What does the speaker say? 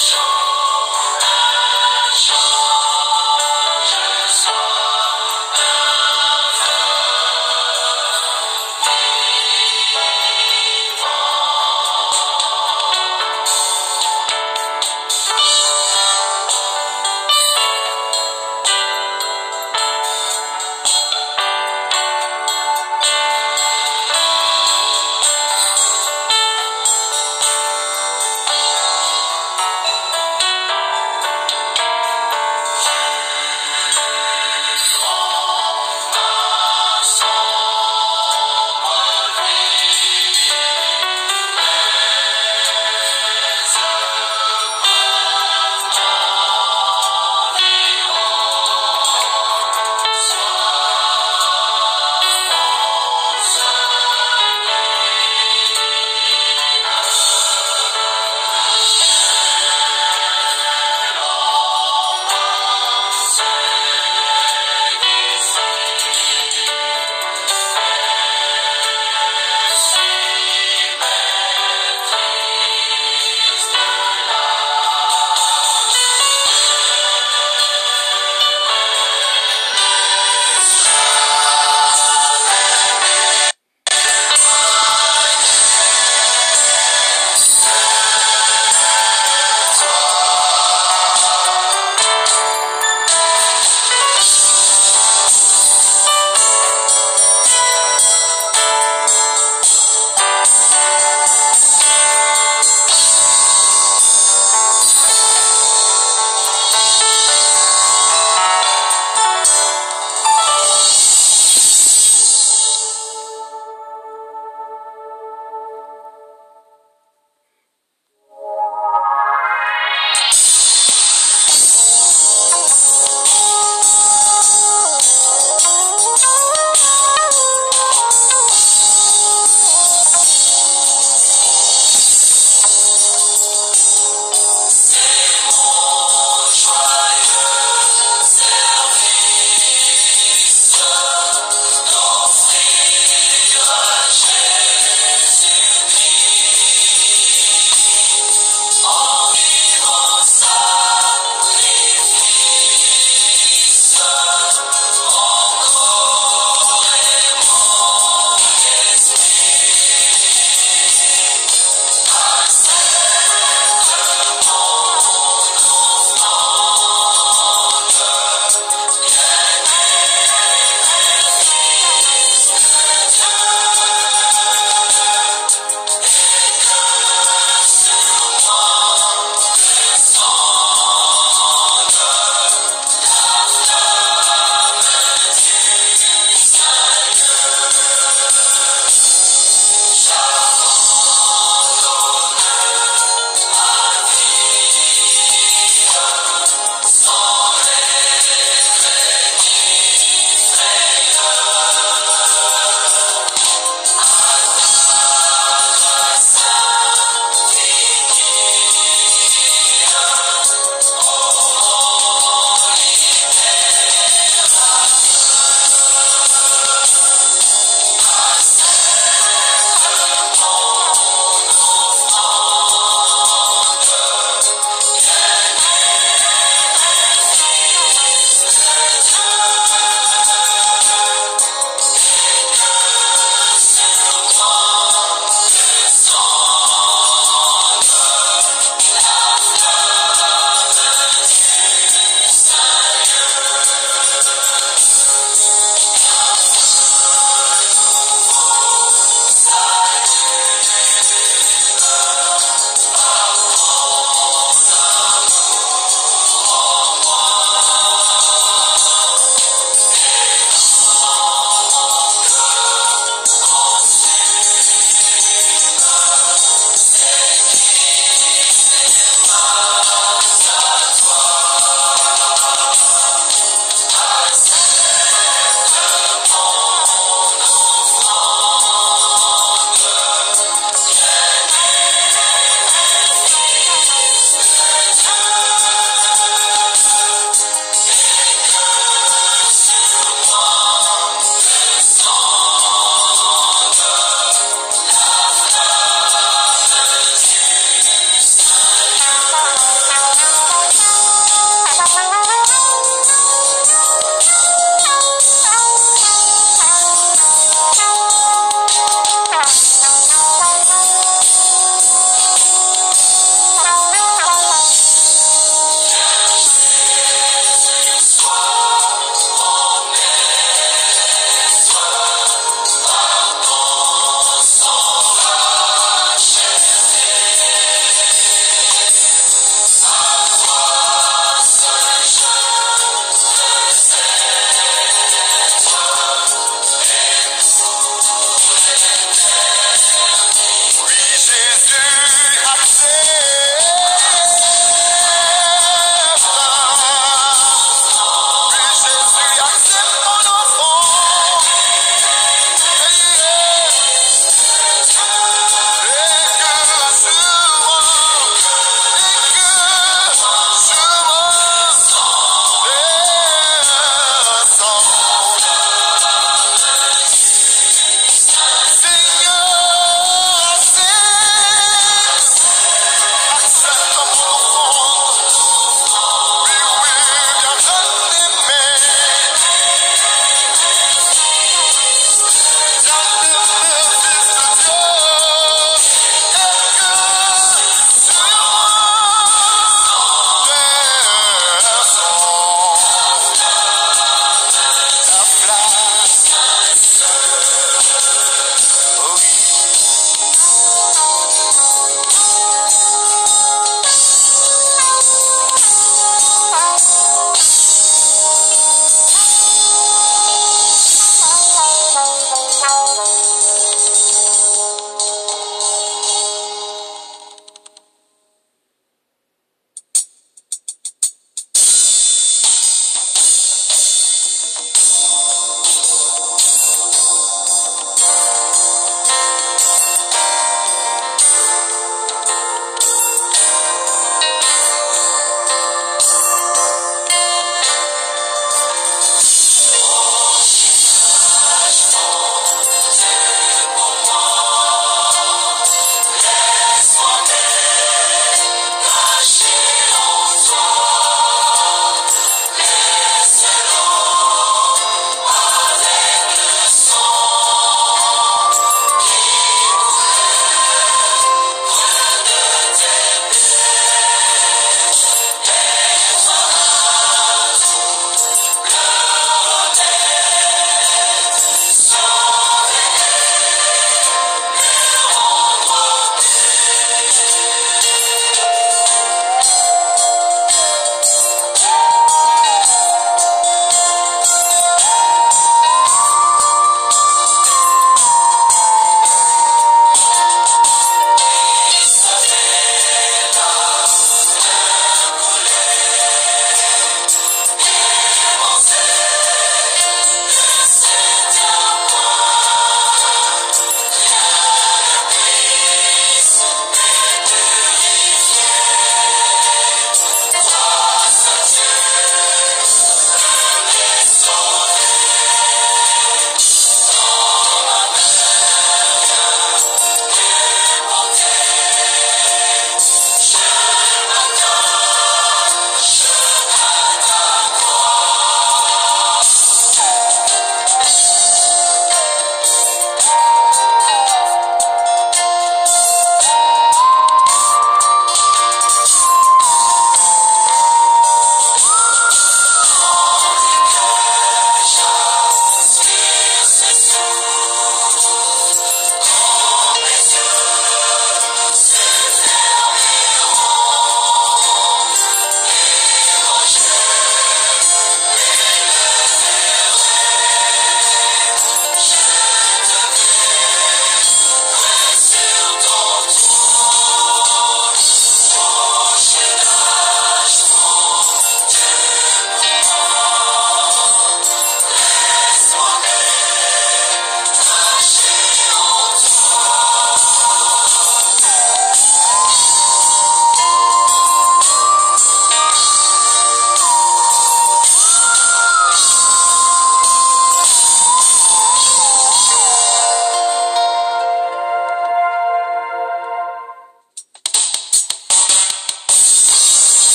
So